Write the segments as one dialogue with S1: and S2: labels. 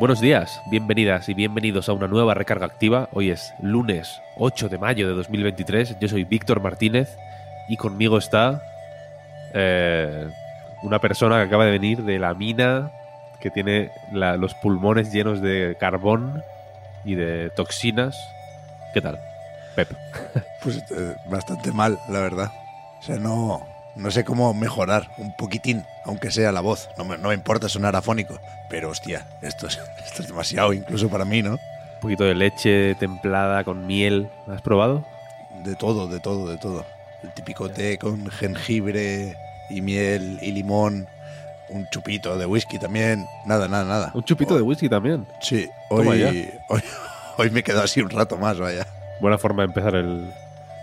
S1: Buenos días, bienvenidas y bienvenidos a una nueva recarga activa. Hoy es lunes 8 de mayo de 2023. Yo soy Víctor Martínez y conmigo está eh, una persona que acaba de venir de la mina, que tiene la- los pulmones llenos de carbón y de toxinas. ¿Qué tal? Pep.
S2: Pues eh, bastante mal, la verdad. O sea, no, no sé cómo mejorar un poquitín, aunque sea la voz. No me, no me importa sonar afónico, pero hostia, esto es, esto es demasiado, incluso para mí, ¿no?
S1: Un poquito de leche templada con miel. ¿Has probado?
S2: De todo, de todo, de todo. El típico té con jengibre y miel y limón. Un chupito de whisky también. Nada, nada, nada.
S1: Un chupito
S2: Oh,
S1: de whisky también.
S2: Sí, hoy, hoy, hoy me quedo así un rato más, vaya.
S1: Buena forma de empezar el-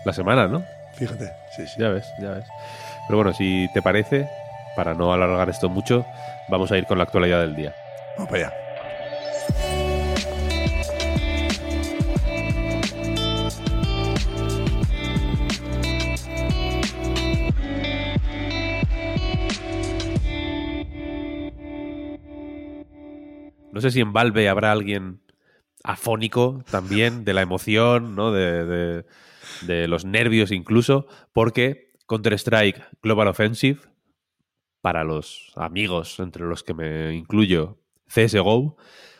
S1: la semana, ¿no?
S2: Fíjate, sí, sí.
S1: Ya ves, ya ves. Pero bueno, si te parece, para no alargar esto mucho, vamos a ir con la actualidad del día.
S2: Vamos para allá.
S1: No sé si en Valve habrá alguien afónico también de la emoción, ¿no? De, de- de los nervios incluso, porque Counter-Strike Global Offensive, para los amigos entre los que me incluyo, CSGO,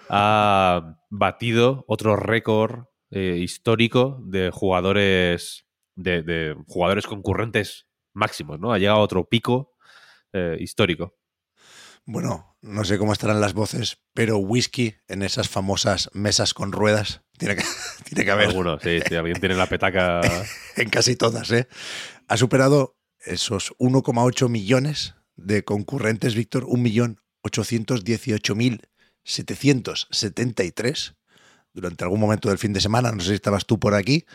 S1: ha batido otro récord eh, histórico de jugadores de, de jugadores concurrentes máximos, ¿no? Ha llegado a otro pico eh, histórico.
S2: Bueno, no sé cómo estarán las voces, pero whisky en esas famosas mesas con ruedas tiene que, tiene que haber
S1: Algunos, sí, sí, alguien tiene la petaca.
S2: en casi todas, ¿eh? Ha superado esos 1,8 millones de concurrentes, Víctor, 1.818.773 durante algún momento del fin de semana. No sé si estabas tú por aquí,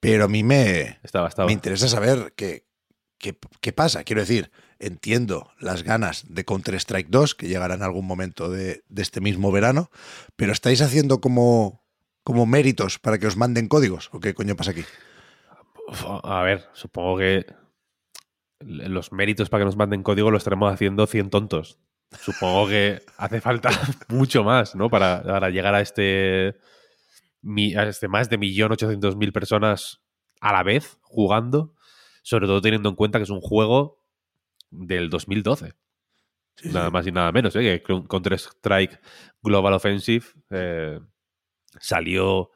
S2: pero a mí me,
S1: Estaba, estaba.
S2: me interesa saber qué, qué, qué pasa. Quiero decir, entiendo las ganas de Counter-Strike 2, que llegarán en algún momento de, de este mismo verano, pero ¿estáis haciendo como, como méritos para que os manden códigos? ¿O qué coño pasa aquí?
S1: A ver, supongo que los méritos para que nos manden código los estaremos haciendo 100 tontos. Supongo que hace falta mucho más, ¿no? Para, para llegar a este, a este más de 1.800.000 personas a la vez jugando, sobre todo teniendo en cuenta que es un juego del 2012.
S2: Sí,
S1: nada
S2: sí.
S1: más y nada menos, ¿eh? que Coun- Counter-Strike Global Offensive eh, salió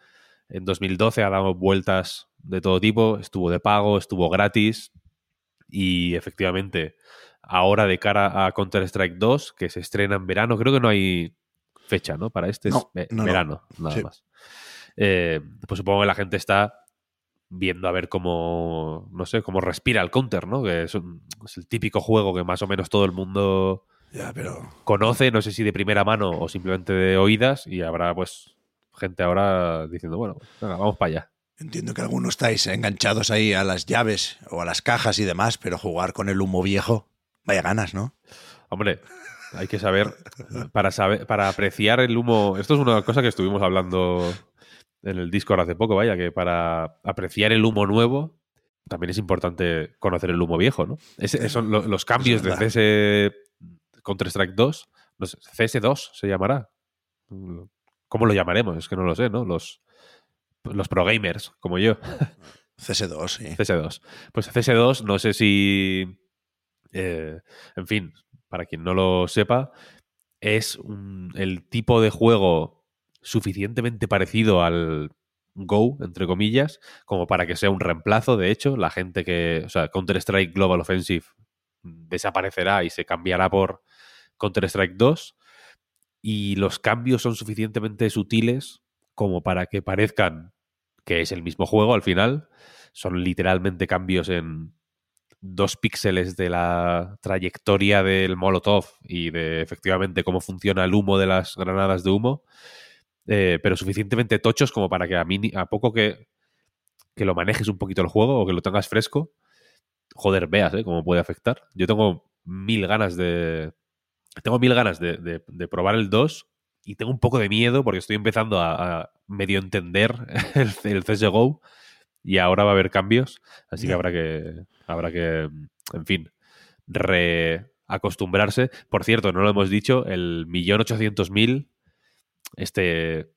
S1: en 2012, ha dado vueltas de todo tipo, estuvo de pago, estuvo gratis y efectivamente ahora de cara a Counter-Strike 2, que se estrena en verano, creo que no hay fecha, ¿no? Para este es
S2: No,
S1: ve-
S2: no, no.
S1: verano, nada
S2: Sí.
S1: más. Eh, pues supongo que la gente está viendo a ver cómo, no sé, cómo respira el counter, ¿no? Que es, un- es el típico juego que más o menos todo el mundo
S2: Ya, pero
S1: conoce, no sé si de primera mano o simplemente de oídas, y habrá pues gente ahora diciendo, bueno, venga, vamos para allá.
S2: Entiendo que algunos estáis enganchados ahí a las llaves o a las cajas y demás, pero jugar con el humo viejo, vaya ganas, ¿no?
S1: Hombre, hay que saber, para saber, para apreciar el humo, esto es una cosa que estuvimos hablando en el Discord hace poco, vaya, que para apreciar el humo nuevo también es importante conocer el humo viejo, ¿no? Ese- son lo- los cambios de. CS Counter-Strike 2, no sé, CS2 se llamará. ¿Cómo lo llamaremos? Es que no lo sé, ¿no? Los, los pro gamers, como yo.
S2: CS2, sí.
S1: CS2. Pues CS2, no sé si. eh, en fin, para quien no lo sepa, es un- el tipo de juego suficientemente parecido al Go, entre comillas, como para que sea un reemplazo. De hecho, la gente que. O sea, Counter-Strike Global Offensive desaparecerá y se cambiará por Counter-Strike 2. Y los cambios son suficientemente sutiles como para que parezcan que es el mismo juego al final. Son literalmente cambios en, dos píxeles de la trayectoria del Molotov y de efectivamente cómo funciona el humo de las granadas de humo, eh, pero suficientemente tochos como para que a, mí, a poco que, que lo manejes un poquito el juego o que lo tengas fresco, joder, veas ¿eh? cómo puede afectar. Yo tengo mil ganas de. Tengo mil ganas de, de, probar el 2 y tengo un poco de miedo porque estoy empezando a, medio entender el, el CSGO y ahora va a haber cambios, así que habrá que, habrá que, en fin, reacostumbrarse. Por cierto, no lo hemos dicho, el millón ochocientos mil, este,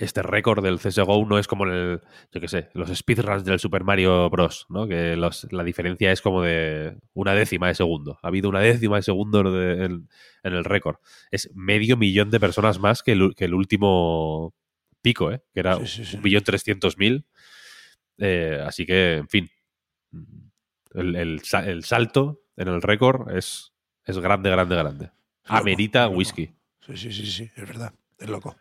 S1: este récord del CSGO no es como el, yo qué sé, los speedruns del Super Mario Bros., ¿no? Que la diferencia es como de una décima de segundo. Ha habido una décima de segundo en, el récord. Es medio millón de personas más que el, que el último pico, ¿eh? Que era un millón trescientos mil. Eh, así que, en fin, el, salto en el récord es, es grande, grande, grande. Amerita whisky.
S2: Sí, sí, sí, sí, es verdad. Es loco.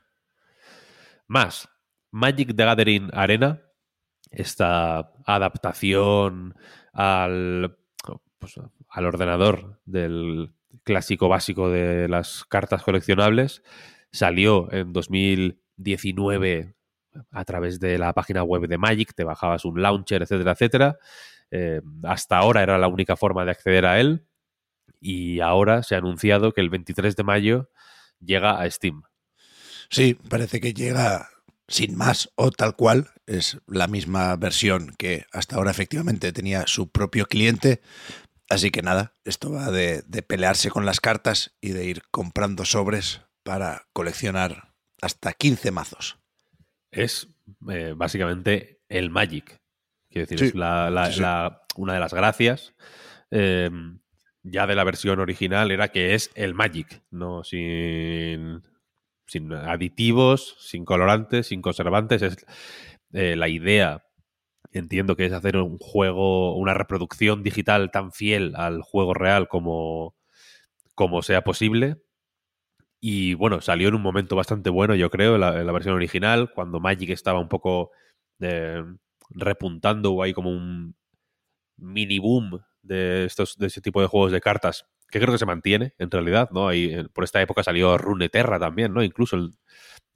S1: Más, Magic the Gathering Arena, esta adaptación al, pues, al ordenador del clásico básico de las cartas coleccionables, salió en 2019 a través de la página web de Magic, te bajabas un launcher, etcétera, etcétera. Eh, hasta ahora era la única forma de acceder a él y ahora se ha anunciado que el 23 de mayo llega a Steam.
S2: Sí, parece que llega sin más o tal cual. Es la misma versión que hasta ahora efectivamente tenía su propio cliente. Así que nada, esto va de, de pelearse con las cartas y de ir comprando sobres para coleccionar hasta 15 mazos
S1: es eh, básicamente el Magic. Quiero decir, es la, una de las gracias em, ya de la versión original era que es el Magic, no sin, sin aditivos, sin colorantes, sin conservantes. Es eh, la idea. Entiendo que es hacer un juego, una reproducción digital tan fiel al juego real como, como sea posible y bueno, salió en un momento bastante bueno, yo creo, en la, versión original, cuando Magic estaba un poco eh, repuntando o hay como un mini boom de estos de ese tipo de juegos de cartas que creo que se mantiene en realidad, ¿no? Ahí, por esta época salió Runeterra también, ¿no? Incluso el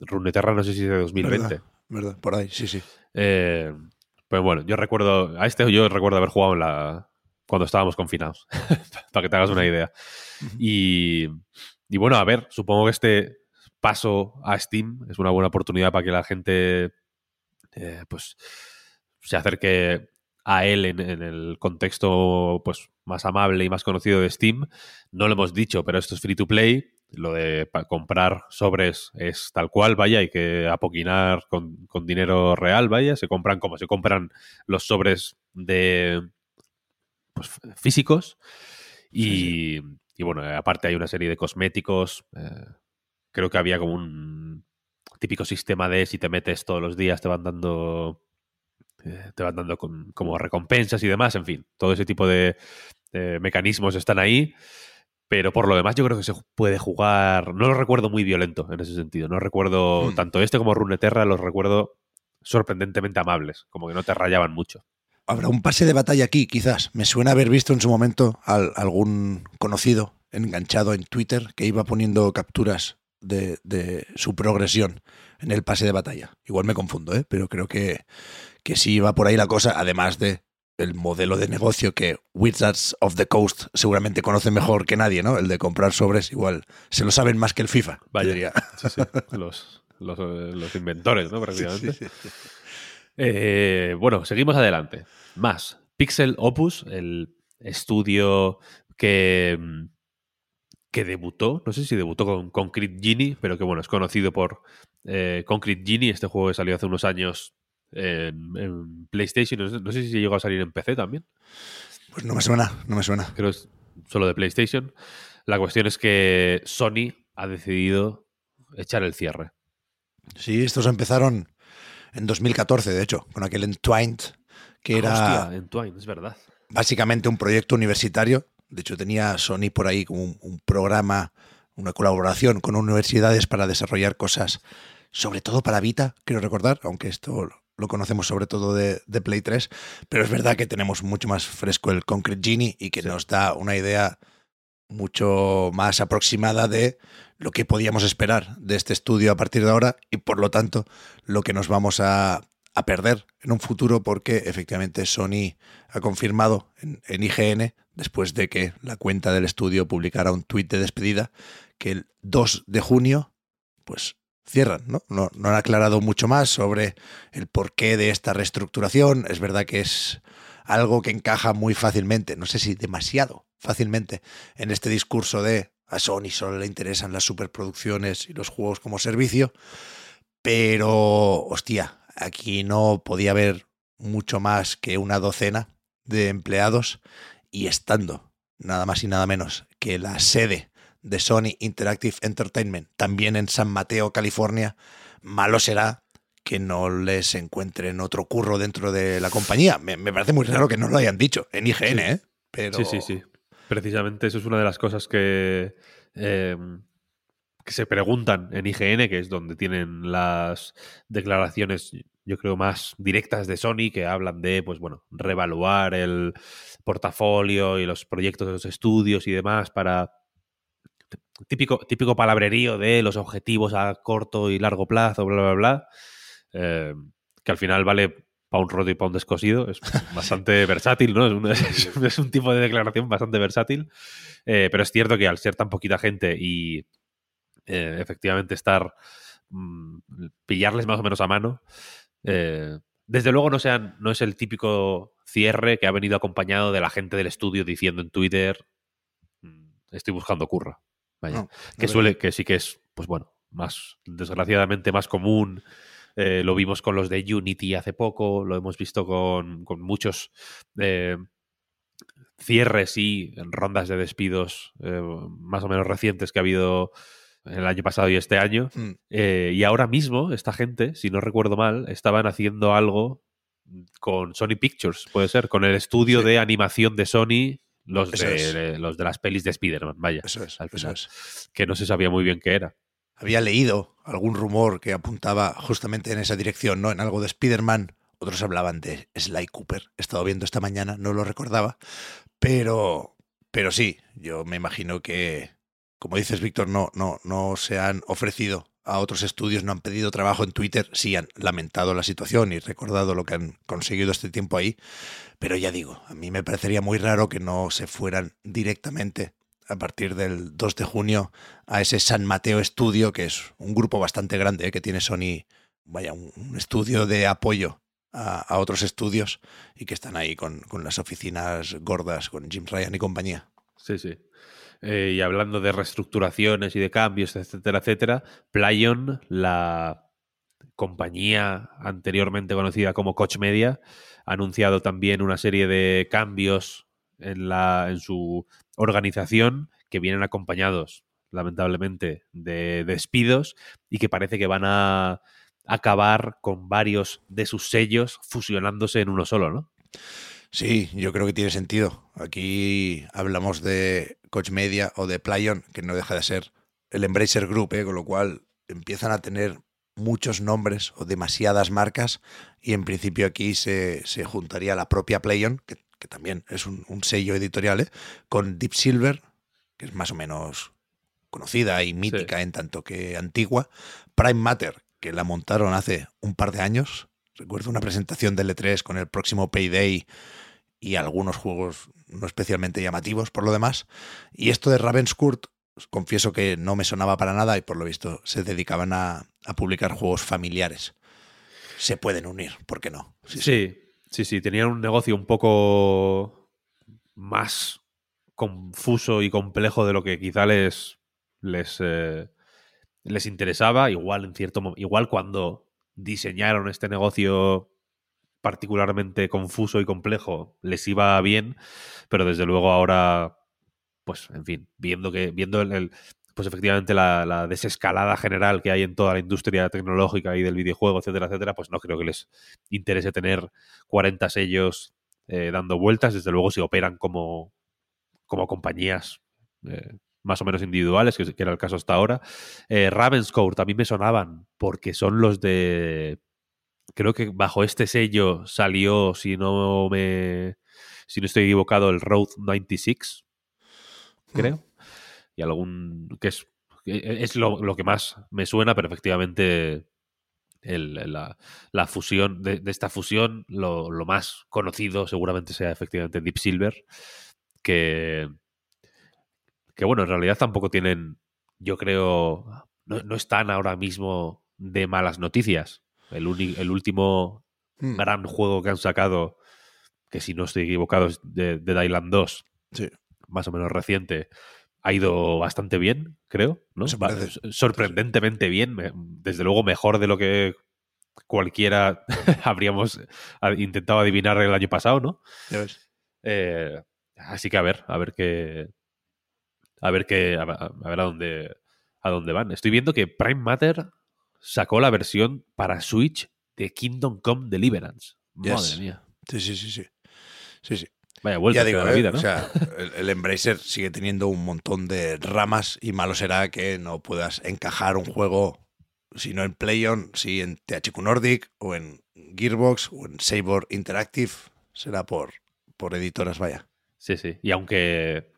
S1: Runeterra no sé si es de 2020.
S2: ¿Verdad? Por ahí, sí, sí.
S1: Eh, pues bueno, yo recuerdo, a este yo recuerdo haber jugado en la, cuando estábamos confinados, para que te hagas una idea. Y, y bueno, a ver, supongo que este paso a Steam es una buena oportunidad para que la gente eh, pues se acerque a él en, el contexto pues más amable y más conocido de Steam. No lo hemos dicho, pero esto es free to play. Lo de comprar sobres es tal cual, vaya, hay que apoquinar con, dinero real, vaya. Se compran como se compran los sobres de pues, físicos. Y, y bueno, aparte hay una serie de cosméticos. Eh, creo que había como un típico sistema de si te metes todos los días te van dando te van dando como recompensas y demás, en fin, todo ese tipo de, mecanismos están ahí, pero por lo demás yo creo que se puede jugar, no lo recuerdo muy violento en ese sentido, no recuerdo hmm. tanto este como Runeterra, los recuerdo sorprendentemente amables, como que no te rayaban mucho.
S2: Habrá un pase de batalla aquí, quizás. Me suena haber visto en su momento a algún conocido enganchado en Twitter que iba poniendo capturas de, su progresión en el pase de batalla. Igual me confundo, ¿eh? pero creo que, que sí va por ahí la cosa, además de el modelo de negocio que Wizards of the Coast seguramente conoce mejor que nadie, ¿no? El de comprar sobres, igual se lo saben más que el FIFA.
S1: Vaya. Los, los, inventores, ¿no? Prácticamente. Eh, bueno, seguimos adelante. Más. Pixel Opus, el estudio que, que debutó, no sé si debutó con Concrete Genie, pero que bueno, es conocido por eh, Concrete Genie, este juego que salió hace unos años en, PlayStation, no sé, si llegó a salir en PC también.
S2: Pues no me suena, no me suena.
S1: Creo es solo de PlayStation. La cuestión es que Sony ha decidido echar el cierre.
S2: Sí, estos empezaron en 2014, de hecho, con aquel Entwined, que era...
S1: Hostia, Entwined, es verdad.
S2: Básicamente un proyecto universitario. De hecho, tenía Sony por ahí como un, programa, una colaboración con universidades para desarrollar cosas, sobre todo para Vita, quiero recordar, aunque esto lo conocemos sobre todo de, Play 3, pero es verdad que tenemos mucho más fresco el Concrete Genie y que nos da una idea mucho más aproximada de lo que podíamos esperar de este estudio a partir de ahora y por lo tanto lo que nos vamos a, perder en un futuro porque efectivamente Sony ha confirmado en, en, IGN, después de que la cuenta del estudio publicara un tuit de despedida, que el 2 de junio pues cierran, ¿no? ¿no? No han aclarado mucho más sobre el porqué de esta reestructuración. Es verdad que es algo que encaja muy fácilmente, no sé si demasiado fácilmente, en este discurso de a Sony solo le interesan las superproducciones y los juegos como servicio, pero hostia, aquí no podía haber mucho más que una docena de empleados y estando nada más y nada menos que la sede de Sony Interactive Entertainment, también en San Mateo, California, malo será que no les encuentren otro curro dentro de la compañía. Me, parece muy raro que no lo hayan dicho en IGN, ¿eh? Pero...
S1: Sí, sí, sí. Precisamente eso es una de las cosas que, em, que se preguntan en IGN, que es donde tienen las declaraciones, yo creo, más directas de Sony, que hablan de, pues bueno, revaluar el portafolio y los proyectos de los estudios y demás para típico, típico palabrerío de los objetivos a corto y largo plazo, bla, bla, bla. Eh, que al final vale para un roto y para un descosido. Es bastante versátil, ¿no? Es un, tipo de declaración bastante versátil. Eh, pero es cierto que al ser tan poquita gente y eh, efectivamente estar. Mm, pillarles más o menos a mano. desde luego no, sean, no es el típico cierre que ha venido acompañado de la gente del estudio diciendo en Twitter mm, estoy buscando curra. Vaya. que suele, que sí que es, pues bueno, más, desgraciadamente más común eh, lo vimos con los de Unity hace poco, lo hemos visto con, muchos eh, cierres y rondas de despidos eh, más o menos recientes que ha habido el año pasado y este año. Mm. y ahora mismo, esta gente, si no recuerdo mal, estaban haciendo algo con Sony Pictures, puede ser, con el estudio de animación de Sony. Los de, los de las pelis de Spider-Man, vaya.
S2: Eso es,
S1: al final, Que no se sabía muy bien qué era
S2: había leído algún rumor que apuntaba justamente en esa dirección, ¿no? En algo de Spider-Man. Otros hablaban de Sly Cooper. He estado viendo esta mañana, no lo recordaba. Pero, pero sí, yo me imagino que, como dices, Víctor, no, no, no se han ofrecido a otros estudios, no han pedido trabajo en Twitter, sí han lamentado la situación y recordado lo que han conseguido este tiempo ahí. Pero ya digo, a mí me parecería muy raro que no se fueran directamente a partir del 2 de junio a ese San Mateo Estudio, que es un grupo bastante grande, ¿eh? que tiene Sony, vaya, un, estudio de apoyo a, otros estudios y que están ahí con, las oficinas gordas, con Jim Ryan y compañía.
S1: Sí, sí. Eh, y hablando de reestructuraciones y de cambios, etcétera, etcétera, Playon, la compañía anteriormente conocida como Coach Media, ha anunciado también una serie de cambios en, la, en su organización que vienen acompañados, lamentablemente, de despidos y que parece que van a acabar con varios de sus sellos fusionándose en uno solo, ¿no?
S2: Sí, yo creo que tiene sentido. Aquí hablamos de Coach Media o de Playon, que no deja de ser el Embracer Group, ¿eh? con lo cual empiezan a tener muchos nombres o demasiadas marcas y en principio aquí se, se juntaría la propia Playon, que que también es un, sello editorial, ¿eh? con Deep Silver, que es más o menos conocida y mítica en tanto que antigua, Prime Matter, que la montaron hace un par de años. Recuerdo una presentación de L3 con el próximo Payday y algunos juegos no especialmente llamativos por lo demás. Y esto de Ravenscourt, confieso que no me sonaba para nada y por lo visto se dedicaban a, publicar juegos familiares. Se pueden unir, ¿por qué no?
S1: sí, Sí, sí, tenían un negocio un poco más confuso y complejo de lo que quizá les, les, eh, les interesaba. Igual, en cierto igual cuando diseñaron este negocio particularmente confuso y complejo, les iba bien, pero desde luego ahora, pues, en fin, viendo que, viendo el, pues efectivamente la, desescalada general que hay en toda la industria tecnológica y del videojuego, etcétera, etcétera, pues no creo que les interese tener 40 sellos eh, dando vueltas. Desde luego, si operan como, como compañías eh, más o menos individuales, que, era el caso hasta ahora. Eh, Ravenscourt también me sonaban porque son los de creo que bajo este sello salió, si no me si no estoy equivocado, el Road 96, creo. Y algún que es es lo, lo que más me suena, pero efectivamente el, la, la, fusión de, de esta fusión, lo, lo, más conocido seguramente sea efectivamente Deep Silver, que, que bueno, en realidad tampoco tienen, yo creo, no, no están ahora mismo de malas noticias. El, el último mm. gran juego que han sacado, que si no estoy equivocado es de, de Dylan 2,
S2: sí.
S1: más o menos reciente, ha ido bastante bien, creo, ¿no? Sorprendentemente bien, desde luego mejor de lo que cualquiera habríamos intentado adivinar el año pasado, ¿no? Eh, así que a ver, a ver qué, a ver qué, a, a ver a dónde, a dónde van. Estoy viendo que Prime Matter sacó la versión para Switch de Kingdom Come Deliverance. Madre
S2: yes.
S1: mía.
S2: Sí, sí, sí, sí. Sí, sí.
S1: Vaya vuelta
S2: ya digo,
S1: de la
S2: ¿eh?
S1: vida, ¿no?
S2: O sea, el, el, Embracer sigue teniendo un montón de ramas y malo será que no puedas encajar un juego, si no en PlayOn, si en THQ Nordic o en Gearbox o en Saber Interactive. Será por, por editoras, vaya.
S1: Sí, sí. Y aunque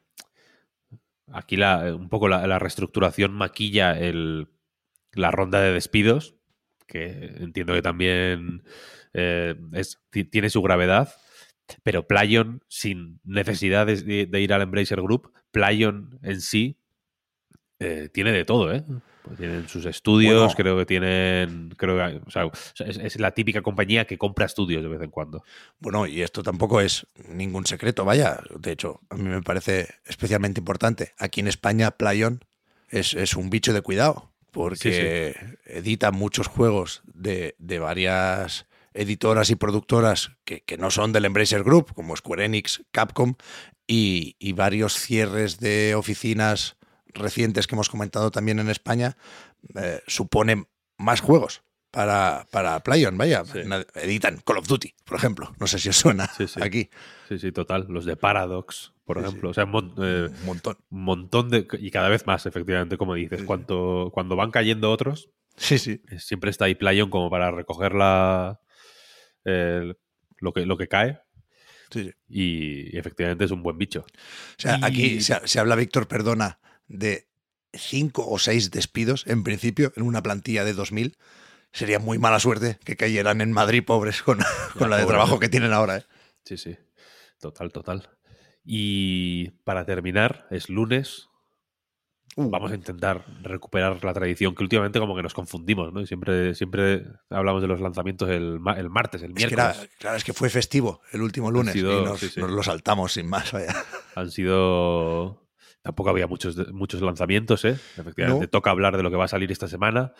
S1: aquí la, un poco la, reestructuración maquilla el, la ronda de despidos, que entiendo que también eh, tiene su gravedad, pero Playon, sin necesidad de, de, ir al Embracer Group, Playon en sí eh, tiene de todo, ¿eh? Pues tienen sus estudios, bueno, creo que tienen. Creo que, o sea, es, es, la típica compañía que compra estudios de vez en cuando.
S2: Bueno, y esto tampoco es ningún secreto, vaya. De hecho, a mí me parece especialmente importante. Aquí en España, Playon es, es un bicho de cuidado porque sí, sí. edita muchos juegos de, de, varias editoras y productoras que, que, no son del Embracer Group, como Square Enix, Capcom, y, y, varios cierres de oficinas recientes que hemos comentado también en España, eh, suponen más juegos para, para PlayOn, vaya. Sí. Editan Call of Duty, por ejemplo. No sé si os suena
S1: sí, sí.
S2: aquí.
S1: Sí, sí, total. Los de Paradox, por ejemplo. O sea, mon eh,
S2: un montón.
S1: Un montón de. Y cada vez más, efectivamente, como dices. Cuanto, cuando van cayendo otros.
S2: Sí, sí.
S1: Siempre está ahí PlayOn como para recoger la. Eh, lo, que, lo que cae. Y, y, efectivamente es un buen bicho.
S2: O sea, y... aquí se, se habla, Víctor, perdona, de cinco o seis despidos en principio en una plantilla de 2000 sería muy mala suerte que cayeran en Madrid pobres con, con la, la de trabajo que tienen ahora. ¿eh?
S1: Sí, sí. Total, total. Y para terminar, es lunes. Uh. Vamos a intentar recuperar la tradición que últimamente como que nos confundimos, ¿no? Y siempre, siempre hablamos de los lanzamientos el, el martes, el miércoles.
S2: Es que era, claro, es que fue festivo el último lunes sido, y nos, sí, sí. nos, lo saltamos sin más. Vaya.
S1: Han sido... Tampoco había muchos, muchos lanzamientos, ¿eh? Efectivamente, no. toca hablar de lo que va a salir esta semana.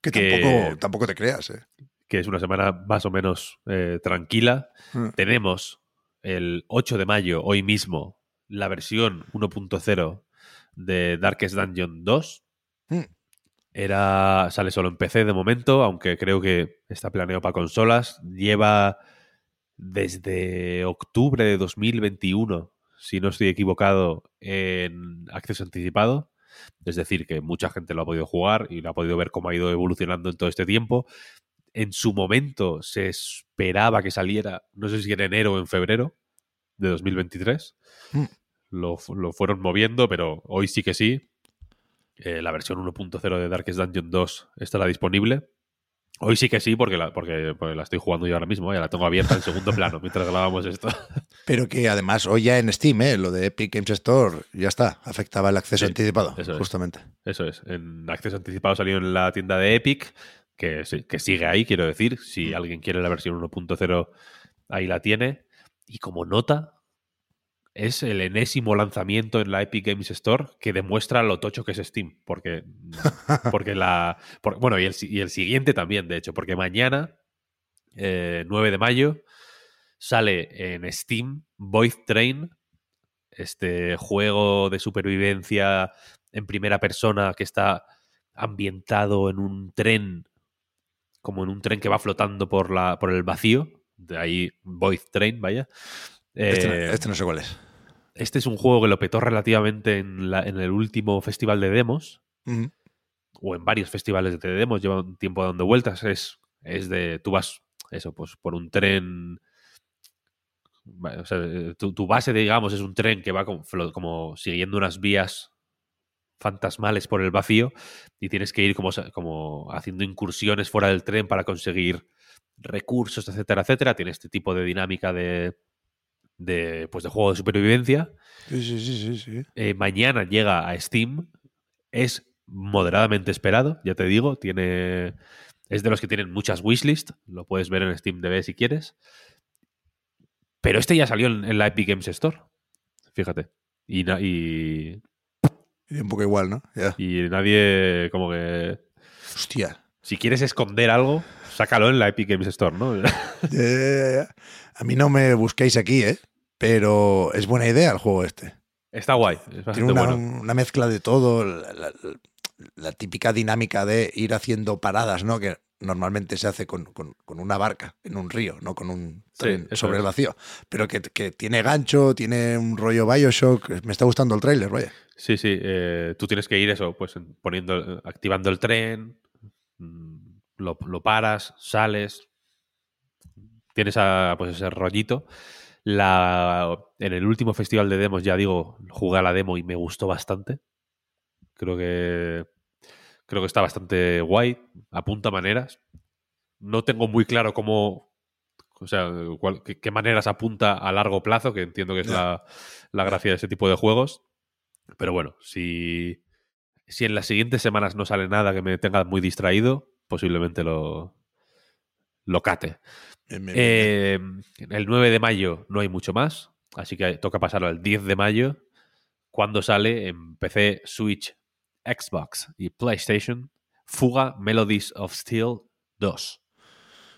S2: Que, que tampoco, tampoco, te creas, ¿eh?
S1: Que es una semana más o menos eh, tranquila. Mm. Tenemos el 8 de mayo, hoy mismo, la versión 1.0 de Darkest Dungeon 2.
S2: Mm.
S1: Era, sale solo en PC de momento, aunque creo que está planeado para consolas. Lleva desde octubre de 2021, si no estoy equivocado, en acceso anticipado. Es decir, que mucha gente lo ha podido jugar y lo ha podido ver cómo ha ido evolucionando en todo este tiempo. En su momento se esperaba que saliera, no sé si en enero o en febrero de 2023.
S2: Mm.
S1: Lo, lo, fueron moviendo, pero hoy sí que sí. Eh, la versión 1.0 de Darkest Dungeon 2 estará disponible. Hoy sí que sí, porque la, porque, porque la estoy jugando yo ahora mismo, ya la tengo abierta en segundo plano mientras grabamos esto.
S2: Pero que además hoy ya en Steam, ¿eh? lo de Epic Games Store, ya está, afectaba el acceso
S1: Sí,
S2: anticipado,
S1: eso es.
S2: justamente.
S1: Eso es. En acceso anticipado salió en la tienda de Epic, que, que sigue ahí, quiero decir. Si
S2: Mm.
S1: alguien quiere la versión 1.0, ahí la tiene. Y como nota, es el enésimo lanzamiento en la Epic Games Store que demuestra lo tocho que es Steam. Porque, porque la. bueno, y el, y el siguiente también, de hecho, porque mañana, eh, 9 de mayo, sale en Steam Void Train, este juego de supervivencia en primera persona que está ambientado en un tren, como en un tren que va flotando por, la, por el vacío. De ahí Void Train, vaya.
S2: Este, no,
S1: Eh,
S2: este no sé cuál es.
S1: este es un juego que lo petó relativamente en, la- en el último festival de demos, o en varios festivales de demos, lleva un tiempo dando vueltas. Es, es de. Tú vas eso, pues por un tren. o sea, eh, tu, tu base, digamos, es un tren que va como, como siguiendo unas vías fantasmales por el vacío y tienes que ir como, como haciendo incursiones fuera del tren para conseguir recursos, etcétera, etcétera. Tiene este tipo de dinámica de, de, pues de juego de supervivencia.
S2: Sí, sí, sí, sí.
S1: Eh, mañana llega a Steam. Es moderadamente esperado, ya te digo. Tiene. Es de los que tienen muchas wishlist. Lo puedes ver en Steam DB si quieres. Pero este ya salió en, en la Epic Games Store. Fíjate. Y, y,
S2: Y un poco igual, ¿no?
S1: Y nadie. Como que.
S2: Hostia.
S1: Si quieres esconder algo, sácalo en la Epic Games Store, ¿no?
S2: A mí no me busquéis aquí, ¿eh? Pero es buena idea el juego este.
S1: Está guay. Es
S2: Tiene una,
S1: bueno.
S2: una mezcla de todo, la, la- la típica dinámica de ir haciendo paradas, ¿no? Que normalmente se hace con, con- con una barca en un río, no con un tren sobre
S1: es.
S2: el vacío. Pero que, que tiene gancho, tiene un rollo Bioshock. Me está gustando el tráiler, vaya.
S1: Sí, sí. eh, tú tienes que ir eso, pues en- poniendo, activando el tren, lo, lo paras, sales, tienes a, pues ese rollito. La, en el último festival de demos, ya digo, jugué a la demo y me gustó bastante. Creo que creo que está bastante guay, apunta maneras. No tengo muy claro cómo, o sea, cuál- qué, qué maneras apunta a largo plazo, que entiendo que es la, la gracia de ese tipo de juegos. Pero bueno, si, si en las siguientes semanas no sale nada que me tenga muy distraído, posiblemente lo, lo cate. Eh, el 9 de mayo no hay mucho más, así que toca pasarlo al 10 de mayo, cuando sale en PC, Switch, Xbox y PlayStation Fuga Melodies of Steel 2.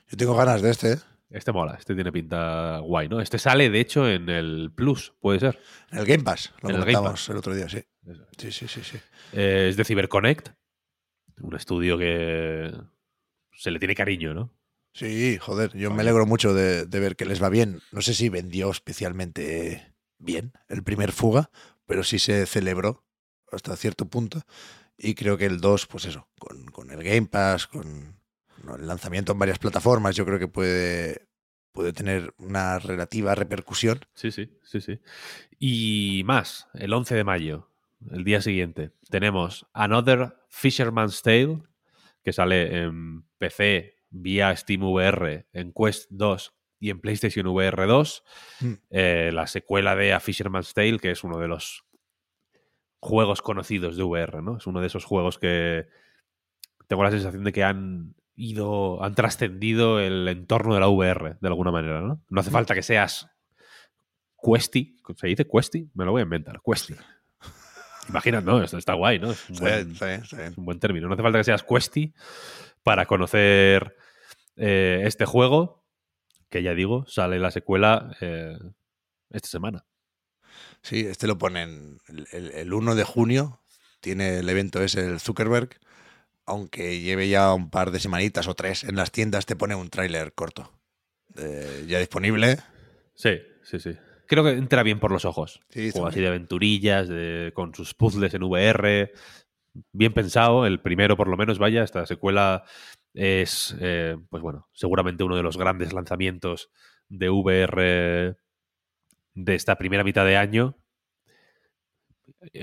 S2: Yo tengo ganas de este, ¿eh?
S1: Este mola, este tiene pinta guay, ¿no? Este sale, de hecho, en el Plus, puede ser.
S2: En el Game Pass, lo
S1: En el Game
S2: comentamos
S1: Pass.
S2: el otro día, sí. Sí, sí, sí, sí.
S1: Eh, es de CyberConnect, un estudio que se le tiene cariño, ¿no?
S2: Sí, joder, yo me alegro mucho de, de ver que les va bien. No sé si vendió especialmente bien el primer fuga, pero sí se celebró hasta cierto punto. Y creo que el 2, pues eso, con, con el Game Pass, con el lanzamiento en varias plataformas, yo creo que puede, puede tener una relativa repercusión.
S1: Sí, sí, sí, sí. Y más, el 11 de mayo, el día siguiente, tenemos Another Fisherman's Tale, que sale en PC vía Steam VR, en Quest 2 y en PlayStation VR 2.
S2: Mm.
S1: Eh, la secuela de A Fisherman's Tale, que es uno de los juegos conocidos de VR, ¿no? Es uno de esos juegos que tengo la sensación de que han ido, han trascendido el entorno de la VR de alguna manera, ¿no? No hace falta que seas Questy, ¿se dice Questy? Me lo voy a inventar, Questy. Imagina, no, esto está guay, ¿no? Es un, buen, es un término. No hace falta que seas Questy para conocer eh, este juego, que ya digo, sale la secuela eh, esta semana.
S2: Sí, este lo ponen el, el- el 1 de junio. Tiene el evento ese el Zuckerberg. Aunque lleve ya un par de semanitas o tres en las tiendas, te pone un tráiler corto. Eh, ya disponible.
S1: Sí, sí, sí. Creo que entra bien por los ojos.
S2: Sí, está
S1: así de aventurillas, de- con sus puzzles en VR. Bien pensado, el primero por lo menos, vaya, esta secuela es, eh, pues bueno, seguramente uno de los grandes lanzamientos de VR de esta primera mitad de año.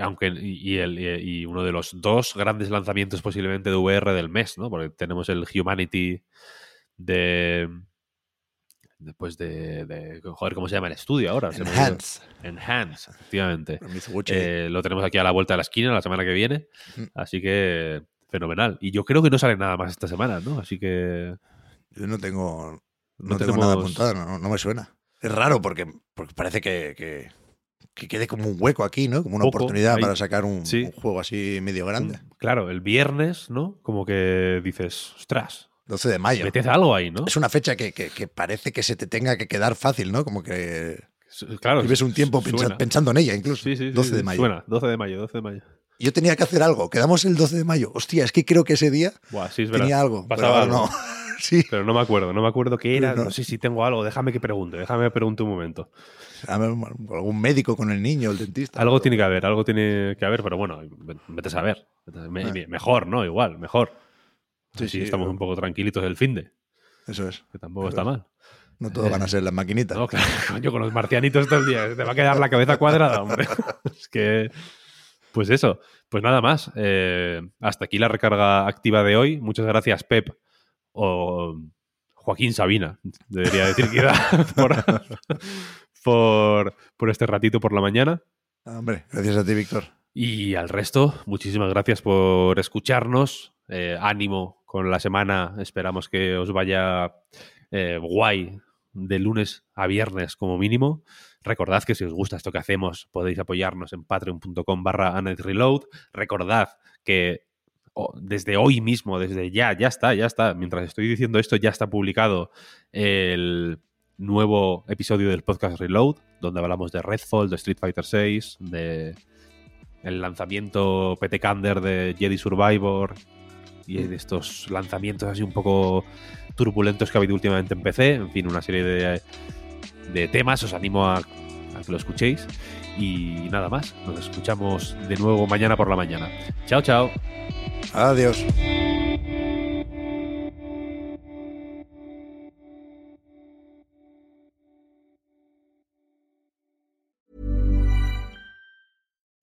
S1: Aunque, y, y el- y uno de los dos grandes lanzamientos posiblemente de VR del mes, ¿no? Porque tenemos el Humanity de. Después de, de- Joder, ¿cómo se llama el estudio ahora?
S2: Enhance.
S1: Enhance, efectivamente. Eh, lo tenemos aquí a la vuelta de la esquina la semana que viene. Así que fenomenal. Y yo creo que no sale nada más esta semana, ¿no? Así que.
S2: Yo no tengo, no
S1: no
S2: tengo nada apuntado, no, no me suena. Es raro porque, porque parece que, que, que quede como un hueco aquí, ¿no? Como una
S1: Poco,
S2: oportunidad
S1: ahí.
S2: para sacar un,
S1: Sí.
S2: un juego así medio grande.
S1: Claro, el viernes, ¿no? Como que dices, ostras,
S2: 12 de mayo.
S1: meted algo ahí, ¿no?
S2: Es una fecha que, que- que parece que se te tenga que quedar fácil, ¿no? Como que
S1: Claro.
S2: vives un tiempo pensa- pensando en ella incluso.
S1: Sí, sí, sí,
S2: 12 de mayo.
S1: Suena, 12 de mayo, 12 de mayo.
S2: Yo tenía que hacer algo. Quedamos el 12 de mayo. Hostia, es que creo que ese día
S1: Buah, sí, es verdad.
S2: tenía algo.
S1: Pasaba algo.
S2: no. sí.
S1: Pero no me acuerdo, no me acuerdo qué era.
S2: No.
S1: No sé si tengo algo, déjame que pregunte, déjame que pregunte un momento.
S2: Algún médico con el niño, el dentista.
S1: Algo tiene que haber, algo tiene que haber, pero bueno, vete a saber. Me-
S2: Ah.
S1: mejor, ¿no? Igual, mejor.
S2: Sí,
S1: Sí,
S2: sí,
S1: estamos
S2: pero-
S1: un poco tranquilitos del fin de.
S2: Eso es.
S1: Que tampoco está
S2: es.
S1: mal.
S2: No todo van a ser las maquinitas.
S1: No, claro, coño, con los marcianitos todo el día. Te va a quedar la cabeza cuadrada, hombre. Es que. Pues eso. Pues nada más. Eh, hasta aquí la recarga activa de hoy. Muchas gracias, Pep. O Joaquín Sabina, debería decir que era, por, por, por este ratito por la mañana.
S2: Ah, Hombre, gracias a ti, Víctor.
S1: Y al resto, muchísimas gracias por escucharnos. Eh, ánimo con la semana. Esperamos que os vaya eh, guay de lunes a viernes como mínimo. Recordad que si os gusta esto que hacemos podéis apoyarnos en patreon.com barra Reload. Recordad que desde hoy mismo, desde ya, ya está, ya está. Mientras estoy diciendo esto, ya está publicado el nuevo episodio del podcast Reload, donde hablamos de Redfall, de Street Fighter VI, de el lanzamiento PT Kander de Jedi Survivor y de estos lanzamientos así un poco turbulentos que ha habido últimamente en PC. En fin, una serie de, de temas. Os animo a, a que lo escuchéis. Y nada más. Nos escuchamos de nuevo mañana por la mañana. Chao, chao.
S2: Adiós.